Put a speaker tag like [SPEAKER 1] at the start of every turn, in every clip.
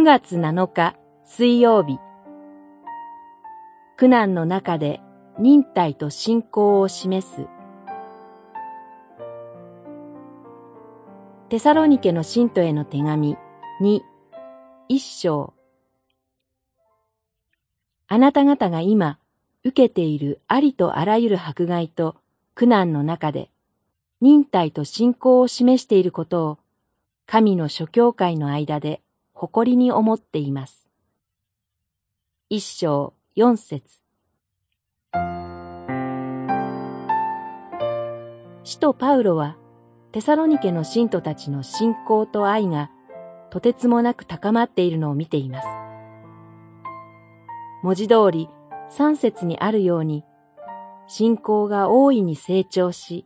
[SPEAKER 1] 9月7日水曜日。苦難の中で忍耐と信仰を示す。テサロニケの信徒への手紙2一章。あなた方が今受けているありとあらゆる迫害と苦難の中で忍耐と信仰を示していることを神の諸教会の間で誇りに思っています。一章四節使徒パウロはテサロニケの信徒たちの信仰と愛がとてつもなく高まっているのを見ています。文字通り三節にあるように、信仰が大いに成長し、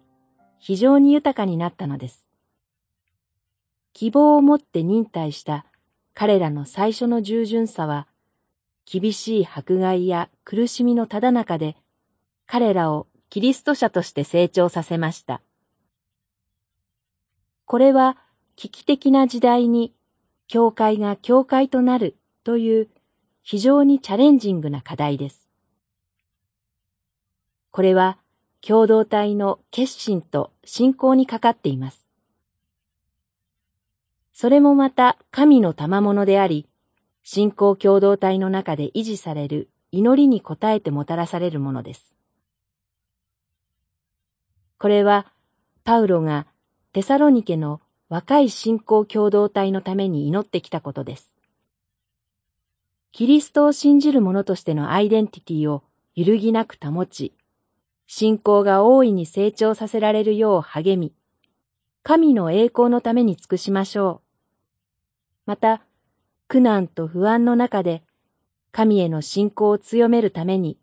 [SPEAKER 1] 非常に豊かになったのです。希望を持って忍耐した彼らの最初の従順さは、厳しい迫害や苦しみのただ中で、彼らをキリスト者として成長させました。これは危機的な時代に教会が教会となるという非常にチャレンジングな課題です。これは共同体の決心と信仰にかかっています。それもまた神の賜物であり、信仰共同体の中で維持される祈りに応えてもたらされるものです。これは、パウロがテサロニケの若い信仰共同体のために祈ってきたことです。キリストを信じる者としてのアイデンティティを揺るぎなく保ち、信仰が大いに成長させられるよう励み、神の栄光のために尽くしましょう。また、苦難と不安の中で、神への信仰を強めるために、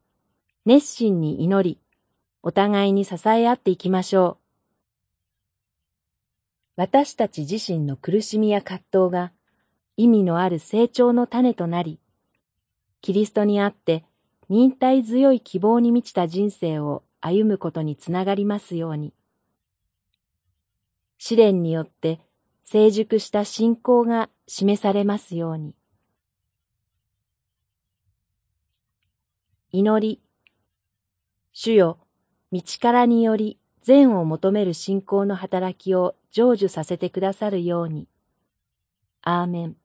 [SPEAKER 1] 熱心に祈り、お互いに支え合っていきましょう。私たち自身の苦しみや葛藤が意味のある成長の種となり、キリストにあって忍耐強い希望に満ちた人生を歩むことにつながりますように。試練によって成熟した信仰が示されますように。祈り。主よ、道からにより善を求める信仰の働きを成就させてくださるように。アーメン。